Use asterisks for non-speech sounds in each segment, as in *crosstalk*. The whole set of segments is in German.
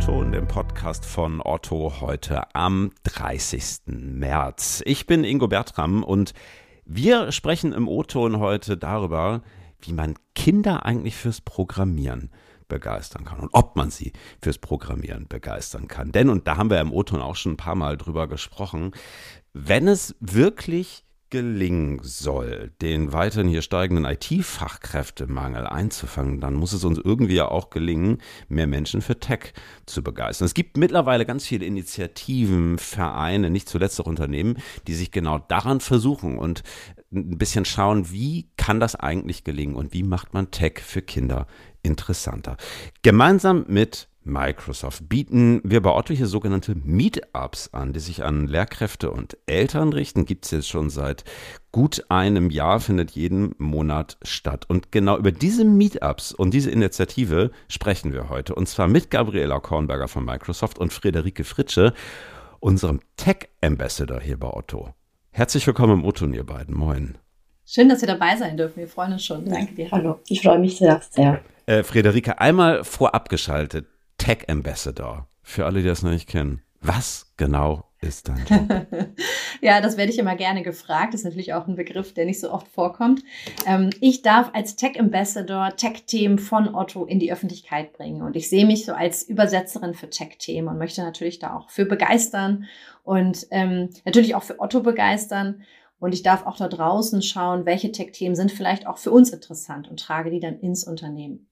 O-Ton, dem Podcast von Otto, heute am 30. März. Ich bin Ingo Bertram und wir sprechen im O-Ton heute darüber, wie man Kinder eigentlich fürs Programmieren begeistern kann und ob man sie fürs Programmieren begeistern kann. Denn, und da haben wir im O-Ton auch schon ein paar Mal drüber gesprochen, wenn es wirklich gelingen soll, den weiterhin hier steigenden IT-Fachkräftemangel einzufangen, dann muss es uns irgendwie ja auch gelingen, mehr Menschen für Tech zu begeistern. Es gibt mittlerweile ganz viele Initiativen, Vereine, nicht zuletzt auch Unternehmen, die sich genau daran versuchen und ein bisschen schauen, wie kann das eigentlich gelingen und wie macht man Tech für Kinder interessanter. Gemeinsam mit Microsoft bieten wir bei Otto hier sogenannte Meetups an, die sich an Lehrkräfte und Eltern richten. Gibt es jetzt schon seit gut einem Jahr, findet jeden Monat statt. Und genau über diese Meetups und diese Initiative sprechen wir heute. Und zwar mit Gabriela Kornberger von Microsoft und Friederike Fritsche, unserem Tech Ambassador hier bei Otto. Herzlich willkommen im O-Ton, ihr beiden. Moin. Schön, dass wir dabei sein dürfen. Wir freuen uns schon. Danke dir. Hallo, ich freue mich sehr. sehr. Äh, Friederike, einmal vorab geschaltet. Tech Ambassador. Für alle, die das noch nicht kennen. Was genau ist dein Job? *laughs* ja, das werde ich immer gerne gefragt. Das ist natürlich auch ein Begriff, der nicht so oft vorkommt. Ähm, ich darf als Tech Ambassador Tech-Themen von Otto in die Öffentlichkeit bringen. Und ich sehe mich so als Übersetzerin für Tech-Themen und möchte natürlich da auch für begeistern und ähm, natürlich auch für Otto begeistern. Und ich darf auch da draußen schauen, welche Tech-Themen sind vielleicht auch für uns interessant und trage die dann ins Unternehmen.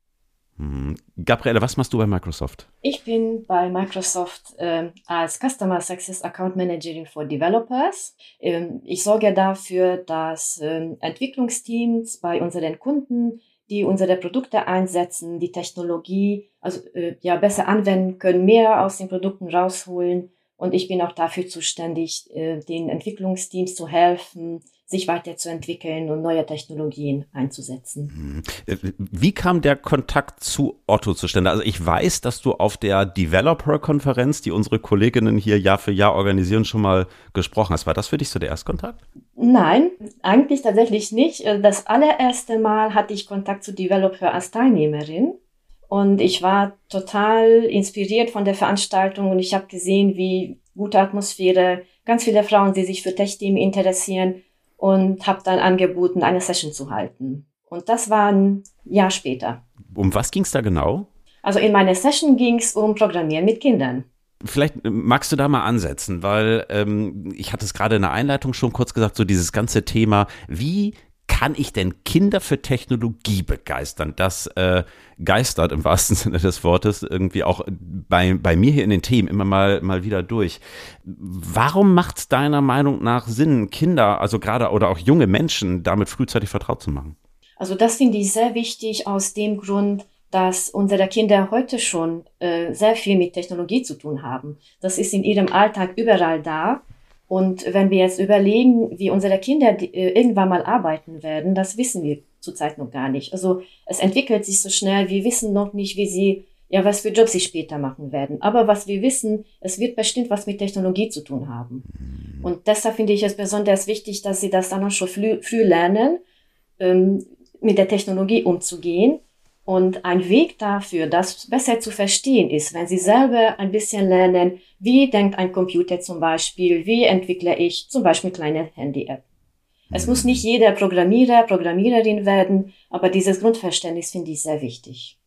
Hm. Gabriele, was machst du bei Microsoft? Ich bin bei Microsoft äh, als Customer Success Account Managerin for Developers. Ähm, ich sorge dafür, dass äh, Entwicklungsteams bei unseren Kunden, die unsere Produkte einsetzen, die Technologie also äh, ja besser anwenden können, mehr aus den Produkten rausholen. Und ich bin auch dafür zuständig, äh, den Entwicklungsteams zu helfen, sich weiterzuentwickeln und neue Technologien einzusetzen. Hm. Äh, wie kam der Kontakt zu Otto zustande? Also ich weiß, dass du auf der Developer-Konferenz, die unsere Kolleginnen hier Jahr für Jahr organisieren, schon mal gesprochen hast. War das für dich so der Erstkontakt? Nein, eigentlich tatsächlich nicht. Äh, das allererste Mal hatte ich Kontakt zu Developer als Teilnehmerin. Und ich war total inspiriert von der Veranstaltung und ich habe gesehen, wie gute Atmosphäre, ganz viele Frauen, die sich für Tech-Team interessieren und habe dann angeboten, eine Session zu halten. Und das war ein Jahr später. Um was ging es da genau? Also in meiner Session ging es um Programmieren mit Kindern. Vielleicht äh, magst du da mal ansetzen, weil ähm, ich hatte es gerade in der Einleitung schon kurz gesagt, so dieses ganze Thema, wie kann ich denn Kinder für Technologie begeistern? Das äh, geistert im wahrsten *laughs* Sinne des Wortes irgendwie auch bei, bei mir hier in den Themen immer mal, mal wieder durch. Warum macht es deiner Meinung nach Sinn, Kinder, also gerade oder auch junge Menschen, damit frühzeitig vertraut zu machen? Also das finde ich sehr wichtig aus dem Grund, dass unsere Kinder heute schon äh, sehr viel mit Technologie zu tun haben. Das ist in ihrem Alltag überall da. Und wenn wir jetzt überlegen, wie unsere Kinder äh, irgendwann mal arbeiten werden, das wissen wir zurzeit noch gar nicht. Also es entwickelt sich so schnell, wir wissen noch nicht, wie sie, ja, was für Jobs sie später machen werden. Aber was wir wissen, es wird bestimmt was mit Technologie zu tun haben. Und deshalb finde ich es besonders wichtig, dass sie das dann auch schon früh, früh lernen, ähm, mit der Technologie umzugehen und ein Weg dafür, das besser zu verstehen ist, wenn Sie selber ein bisschen lernen, wie denkt ein Computer zum Beispiel, wie entwickle ich zum Beispiel kleine Handy-App. Es muss nicht jeder Programmierer, Programmiererin werden, aber dieses Grundverständnis finde ich sehr wichtig.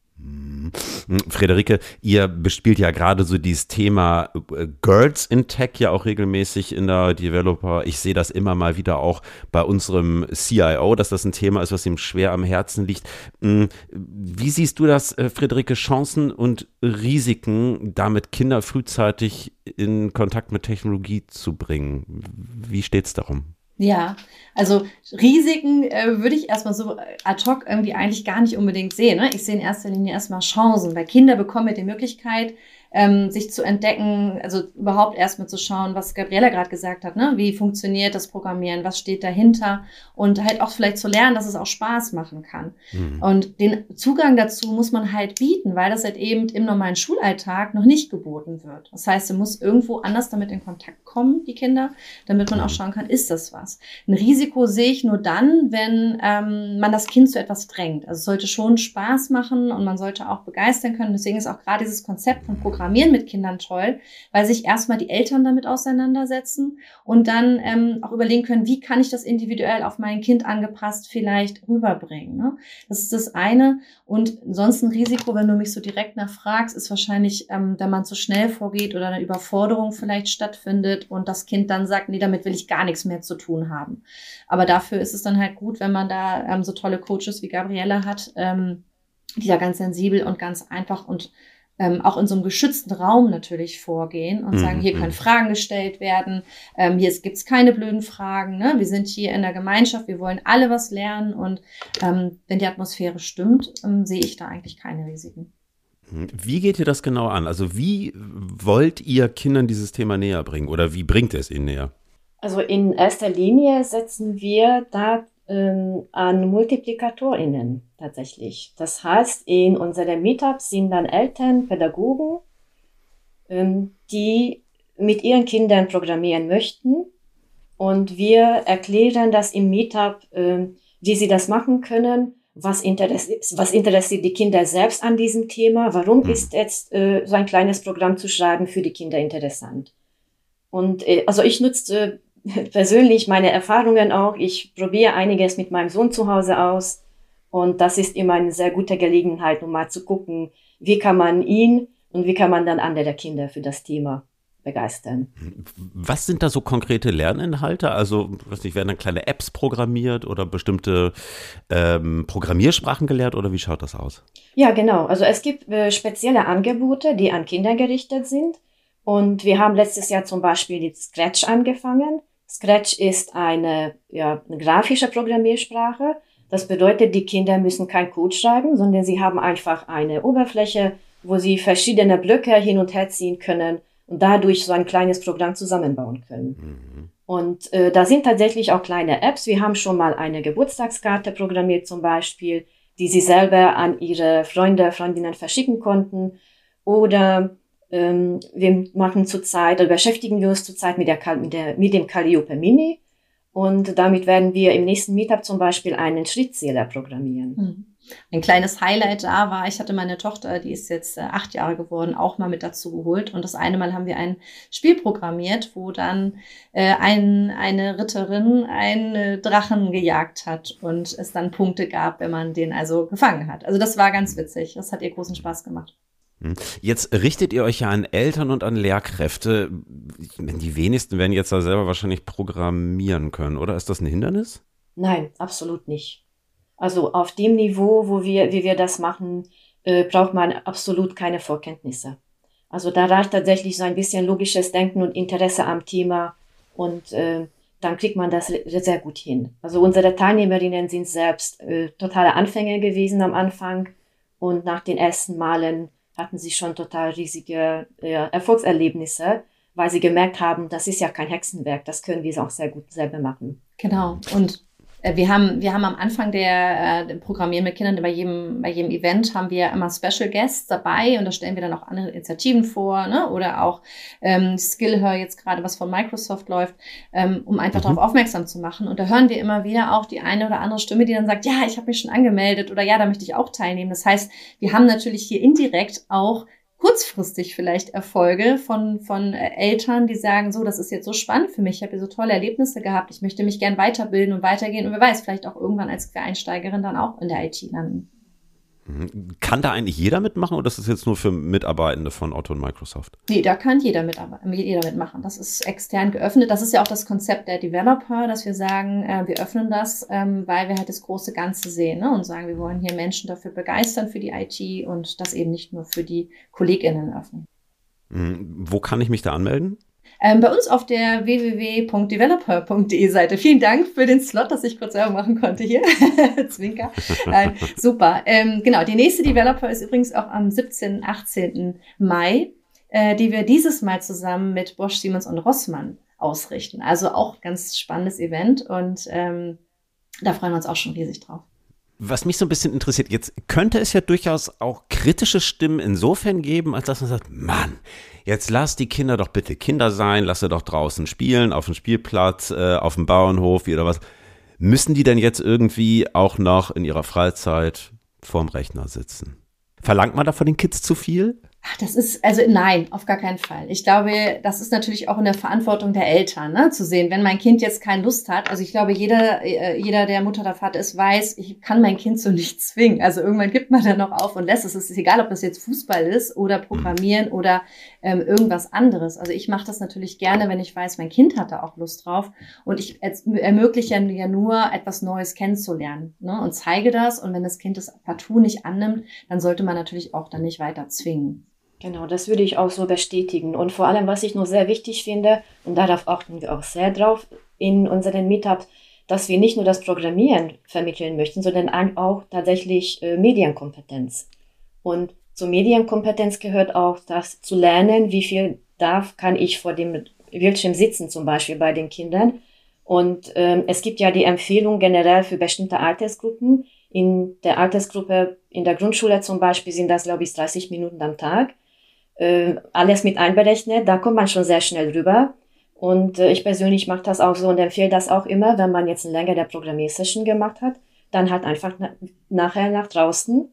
Friederike, ihr bespielt ja gerade so dieses Thema äh, Girls in Tech ja auch regelmäßig in der Developer. Ich sehe das immer mal wieder auch bei unserem CIO, dass das ein Thema ist, was ihm schwer am Herzen liegt. Hm, wie siehst du das, äh, Friederike, Chancen und Risiken, damit Kinder frühzeitig in Kontakt mit Technologie zu bringen? Wie steht es darum? Ja, also Risiken äh, würde ich erstmal so ad hoc irgendwie eigentlich gar nicht unbedingt sehen. Ne? Ich sehe in erster Linie erstmal Chancen, weil Kinder bekommen ja die Möglichkeit, ähm, sich zu entdecken, also überhaupt erstmal zu schauen, was Gabriella gerade gesagt hat, ne? wie funktioniert das Programmieren, was steht dahinter und halt auch vielleicht zu lernen, dass es auch Spaß machen kann. Mhm. Und den Zugang dazu muss man halt bieten, weil das halt eben im normalen Schulalltag noch nicht geboten wird. Das heißt, sie muss irgendwo anders damit in Kontakt kommen, die Kinder, damit man auch mhm. schauen kann, ist das was. Ein Risiko sehe ich nur dann, wenn ähm, man das Kind zu etwas drängt. Also es sollte schon Spaß machen und man sollte auch begeistern können. Deswegen ist auch gerade dieses Konzept von Programm Programmieren mit Kindern toll, weil sich erstmal die Eltern damit auseinandersetzen und dann ähm, auch überlegen können, wie kann ich das individuell auf mein Kind angepasst vielleicht rüberbringen. Ne? Das ist das eine. Und sonst ein Risiko, wenn du mich so direkt nachfragst, ist wahrscheinlich, ähm, wenn man zu schnell vorgeht oder eine Überforderung vielleicht stattfindet und das Kind dann sagt, nee, damit will ich gar nichts mehr zu tun haben. Aber dafür ist es dann halt gut, wenn man da ähm, so tolle Coaches wie Gabriella hat, ähm, die da ganz sensibel und ganz einfach und ähm, auch in so einem geschützten Raum natürlich vorgehen und mhm. sagen, hier können mhm. Fragen gestellt werden, ähm, hier gibt es keine blöden Fragen, ne? wir sind hier in der Gemeinschaft, wir wollen alle was lernen und ähm, wenn die Atmosphäre stimmt, ähm, sehe ich da eigentlich keine Risiken. Wie geht ihr das genau an? Also wie wollt ihr Kindern dieses Thema näher bringen oder wie bringt es ihnen näher? Also in erster Linie setzen wir da ähm, an MultiplikatorInnen tatsächlich. Das heißt, in unseren Meetups sind dann Eltern, Pädagogen, ähm, die mit ihren Kindern programmieren möchten. Und wir erklären das im Meetup, äh, wie sie das machen können, was interessiert, was interessiert die Kinder selbst an diesem Thema, warum mhm. ist jetzt äh, so ein kleines Programm zu schreiben für die Kinder interessant. Und äh, also ich nutze persönlich meine Erfahrungen auch. Ich probiere einiges mit meinem Sohn zu Hause aus. Und das ist immer eine sehr gute Gelegenheit, um mal zu gucken, wie kann man ihn und wie kann man dann andere Kinder für das Thema begeistern. Was sind da so konkrete Lerninhalte? Also, was nicht, werden dann kleine Apps programmiert oder bestimmte ähm, Programmiersprachen gelehrt oder wie schaut das aus? Ja, genau. Also es gibt äh, spezielle Angebote, die an Kinder gerichtet sind. Und wir haben letztes Jahr zum Beispiel die Scratch angefangen. Scratch ist eine, ja, eine grafische Programmiersprache. Das bedeutet, die Kinder müssen kein Code schreiben, sondern sie haben einfach eine Oberfläche, wo sie verschiedene Blöcke hin und her ziehen können und dadurch so ein kleines Programm zusammenbauen können. Mhm. Und äh, da sind tatsächlich auch kleine Apps. Wir haben schon mal eine Geburtstagskarte programmiert zum Beispiel, die sie selber an ihre Freunde, Freundinnen verschicken konnten. Oder ähm, wir machen zurzeit oder beschäftigen wir uns zurzeit mit, der, mit, der, mit dem Calliope Mini. Und damit werden wir im nächsten Meetup zum Beispiel einen Schrittzähler programmieren. Mhm. Ein kleines Highlight da war, ich hatte meine Tochter, die ist jetzt äh, acht Jahre geworden, auch mal mit dazu geholt. Und das eine Mal haben wir ein Spiel programmiert, wo dann äh, ein, eine Ritterin einen Drachen gejagt hat und es dann Punkte gab, wenn man den also gefangen hat. Also das war ganz witzig. Das hat ihr großen Spaß gemacht. Hm. Jetzt richtet ihr euch ja an Eltern und an Lehrkräfte. Die wenigsten werden jetzt da selber wahrscheinlich programmieren können, oder? Ist das ein Hindernis? Nein, absolut nicht. Also auf dem Niveau, wo wir, wie wir das machen, äh, braucht man absolut keine Vorkenntnisse. Also da reicht tatsächlich so ein bisschen logisches Denken und Interesse am Thema und äh, dann kriegt man das sehr gut hin. Also unsere Teilnehmerinnen sind selbst äh, totale Anfänger gewesen am Anfang und nach den ersten Malen hatten sie schon total riesige äh, Erfolgserlebnisse, weil sie gemerkt haben, das ist ja kein Hexenwerk, das können wir auch sehr gut selber machen. Genau. Und wir haben, wir haben am Anfang der äh, Programmieren mit Kindern bei jedem, bei jedem Event haben wir immer Special Guests dabei und da stellen wir dann auch andere Initiativen vor, ne? Oder auch ähm, Skillhör jetzt gerade, was von Microsoft läuft, ähm, um einfach mhm. darauf aufmerksam zu machen. Und da hören wir immer wieder auch die eine oder andere Stimme, die dann sagt, ja, ich habe mich schon angemeldet oder ja, da möchte ich auch teilnehmen. Das heißt, wir haben natürlich hier indirekt auch kurzfristig vielleicht Erfolge von, von äh, Eltern, die sagen, so, das ist jetzt so spannend für mich, ich habe hier so tolle Erlebnisse gehabt, ich möchte mich gern weiterbilden und weitergehen und wer weiß, vielleicht auch irgendwann als Quereinsteigerin dann auch in der IT landen. Kann da eigentlich jeder mitmachen oder ist das jetzt nur für Mitarbeitende von Otto und Microsoft? Nee, da kann jeder, mitarbeiten, jeder mitmachen. Das ist extern geöffnet. Das ist ja auch das Konzept der Developer, dass wir sagen, äh, wir öffnen das, ähm, weil wir halt das große Ganze sehen ne? und sagen, wir wollen hier Menschen dafür begeistern für die IT und das eben nicht nur für die KollegInnen öffnen. Mhm. Wo kann ich mich da anmelden? Ähm, bei uns auf der www.developer.de Seite. Vielen Dank für den Slot, dass ich kurz selber machen konnte hier. *laughs* Zwinker. Nein, super. Ähm, genau, die nächste Developer ist übrigens auch am 17. 18. Mai, äh, die wir dieses Mal zusammen mit Bosch, Siemens und Rossmann ausrichten. Also auch ganz spannendes Event und ähm, da freuen wir uns auch schon riesig drauf. Was mich so ein bisschen interessiert, jetzt könnte es ja durchaus auch kritische Stimmen insofern geben, als dass man sagt, Mann, jetzt lass die Kinder doch bitte Kinder sein, lass sie doch draußen spielen, auf dem Spielplatz, äh, auf dem Bauernhof oder was. Müssen die denn jetzt irgendwie auch noch in ihrer Freizeit vorm Rechner sitzen? Verlangt man da von den Kids zu viel? Ach, das ist, also nein, auf gar keinen Fall. Ich glaube, das ist natürlich auch in der Verantwortung der Eltern, ne, zu sehen, wenn mein Kind jetzt keine Lust hat. Also ich glaube, jeder, äh, jeder, der Mutter oder Vater ist, weiß, ich kann mein Kind so *laughs* nicht zwingen. Also irgendwann gibt man dann noch auf und lässt es. Es ist egal, ob das jetzt Fußball ist oder Programmieren oder ähm, irgendwas anderes. Also ich mache das natürlich gerne, wenn ich weiß, mein Kind hat da auch Lust drauf. Und ich ermögliche ja nur, etwas Neues kennenzulernen ne, und zeige das. Und wenn das Kind das partout nicht annimmt, dann sollte man natürlich auch dann nicht weiter zwingen. Genau, das würde ich auch so bestätigen. Und vor allem, was ich noch sehr wichtig finde, und darauf achten wir auch sehr drauf in unseren Meetups, dass wir nicht nur das Programmieren vermitteln möchten, sondern auch tatsächlich äh, Medienkompetenz. Und zur Medienkompetenz gehört auch das zu lernen, wie viel darf, kann ich vor dem Bildschirm sitzen, zum Beispiel bei den Kindern. Und ähm, es gibt ja die Empfehlung generell für bestimmte Altersgruppen. In der Altersgruppe in der Grundschule zum Beispiel sind das, glaube ich, 30 Minuten am Tag äh, alles mit einberechnet, da kommt man schon sehr schnell rüber. Und äh, ich persönlich mache das auch so und empfehle das auch immer, wenn man jetzt eine längere Programmiersession gemacht hat, dann halt einfach na nachher nach draußen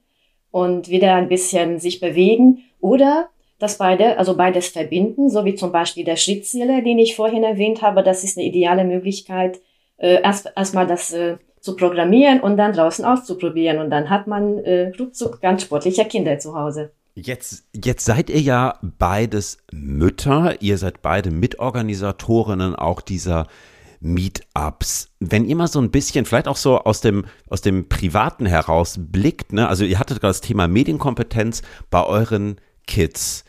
und wieder ein bisschen sich bewegen oder das beide, also beides verbinden, so wie zum Beispiel der Schrittzähler, den ich vorhin erwähnt habe, das ist eine ideale Möglichkeit, äh, erst erstmal das äh, zu programmieren und dann draußen auszuprobieren und dann hat man äh, ruckzuck ganz sportliche Kinder zu Hause. Jetzt, jetzt seid ihr ja beides Mütter, ihr seid beide Mitorganisatorinnen auch dieser Meetups. Wenn ihr mal so ein bisschen, vielleicht auch so aus dem, aus dem Privaten heraus blickt, ne? also ihr hattet gerade das Thema Medienkompetenz bei euren Kids.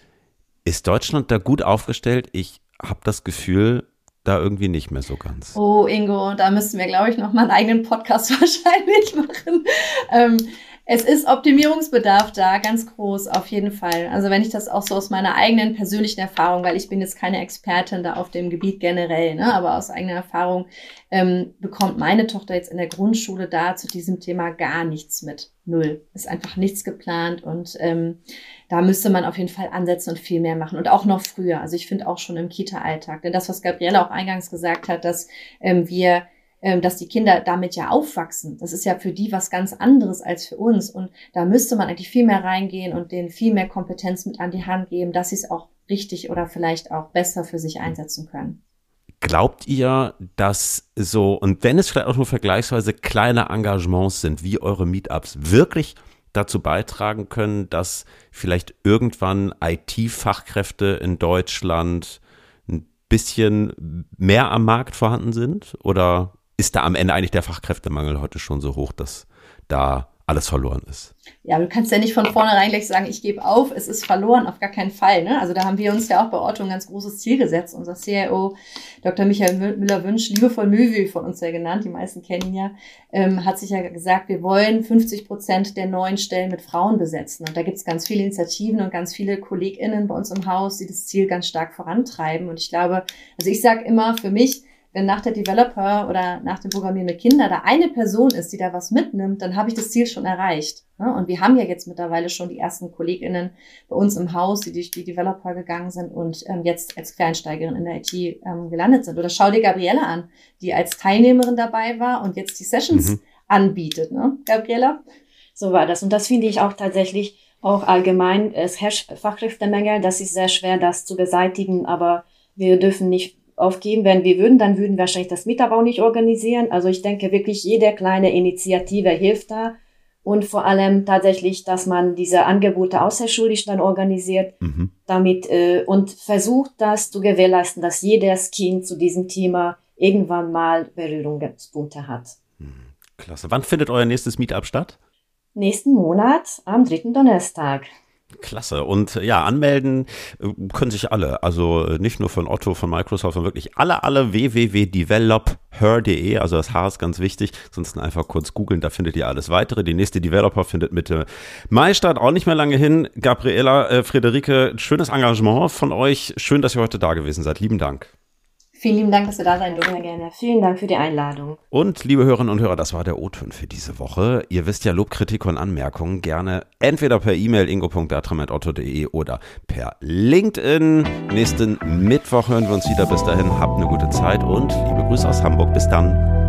Ist Deutschland da gut aufgestellt? Ich habe das Gefühl, da irgendwie nicht mehr so ganz. Oh, Ingo, da müssten wir, glaube ich, noch mal einen eigenen Podcast *laughs* wahrscheinlich machen. Ähm, es ist Optimierungsbedarf da, ganz groß, auf jeden Fall. Also wenn ich das auch so aus meiner eigenen persönlichen Erfahrung, weil ich bin jetzt keine Expertin da auf dem Gebiet generell, ne, aber aus eigener Erfahrung ähm, bekommt meine Tochter jetzt in der Grundschule da zu diesem Thema gar nichts mit. Null. Ist einfach nichts geplant und ähm, da müsste man auf jeden Fall ansetzen und viel mehr machen. Und auch noch früher. Also ich finde auch schon im Kita-Alltag. Denn das, was Gabriele auch eingangs gesagt hat, dass ähm, wir dass die Kinder damit ja aufwachsen. Das ist ja für die was ganz anderes als für uns. Und da müsste man eigentlich viel mehr reingehen und denen viel mehr Kompetenz mit an die Hand geben, dass sie es auch richtig oder vielleicht auch besser für sich einsetzen können. Glaubt ihr, dass so, und wenn es vielleicht auch nur vergleichsweise kleine Engagements sind, wie eure Meetups, wirklich dazu beitragen können, dass vielleicht irgendwann IT-Fachkräfte in Deutschland ein bisschen mehr am Markt vorhanden sind? Oder ist da am Ende eigentlich der Fachkräftemangel heute schon so hoch, dass da alles verloren ist. Ja, du kannst ja nicht von vornherein gleich sagen, ich gebe auf, es ist verloren, auf gar keinen Fall. Ne? Also da haben wir uns ja auch bei Otto ein ganz großes Ziel gesetzt. Unser CIO, Dr. Michael Müller-Wünsch, liebevoll Müwi von uns ja genannt, die meisten kennen ihn ja, ähm, hat sich ja gesagt, wir wollen 50 Prozent der neuen Stellen mit Frauen besetzen. Und da gibt es ganz viele Initiativen und ganz viele KollegInnen bei uns im Haus, die das Ziel ganz stark vorantreiben. Und ich glaube, also ich sage immer, für mich, wenn nach der Developer oder nach dem Programmieren mit Kindern da eine Person ist, die da was mitnimmt, dann habe ich das Ziel schon erreicht. Und wir haben ja jetzt mittlerweile schon die ersten KollegInnen bei uns im Haus, die durch die Developer gegangen sind und ähm, jetzt als Quereinsteigerin in der IT ähm, gelandet sind. Oder schau dir Gabriella an, die als Teilnehmerin dabei war und jetzt die Sessions mhm. anbietet, ne, Gabriella? So war das. Und das finde ich auch tatsächlich auch allgemein. Es herrscht Fachkräftemangel. Das ist sehr schwer, das zu beseitigen, aber wir dürfen nicht aufgeben, wenn wir würden, dann würden wir wahrscheinlich das Mitabau nicht organisieren. Also ich denke wirklich, jede kleine Initiative hilft da. Und vor allem tatsächlich, dass man diese Angebote außerschulisch dann organisiert, mhm. damit äh, und versucht, das zu gewährleisten, dass jedes Kind zu diesem Thema irgendwann mal Berührungspunkte hat. Mhm. Klasse. Wann findet euer nächstes Meetup statt? Nächsten Monat am dritten Donnerstag. Klasse. Und ja, anmelden äh, können sich alle. Also äh, nicht nur von Otto, von Microsoft, sondern wirklich alle, alle www.developher.de. Also das H ist ganz wichtig. Sonst einfach kurz googeln, da findet ihr alles weitere. Die nächste Developer findet Mitte Mai statt. Auch nicht mehr lange hin. Gabriela, äh, Friederike, schönes Engagement von euch. Schön, dass ihr heute da gewesen seid. Lieben Dank. Vielen lieben Dank, dass wir da sein durften. Sehr gerne. Vielen Dank für die Einladung. Und liebe Hörerinnen und Hörer, das war der O-Ton für diese Woche. Ihr wisst ja, Lob, Kritik und Anmerkungen gerne entweder per E-Mail ingo.bertram.otto.de oder per LinkedIn. Nächsten Mittwoch hören wir uns wieder. Bis dahin, habt eine gute Zeit und liebe Grüße aus Hamburg. Bis dann.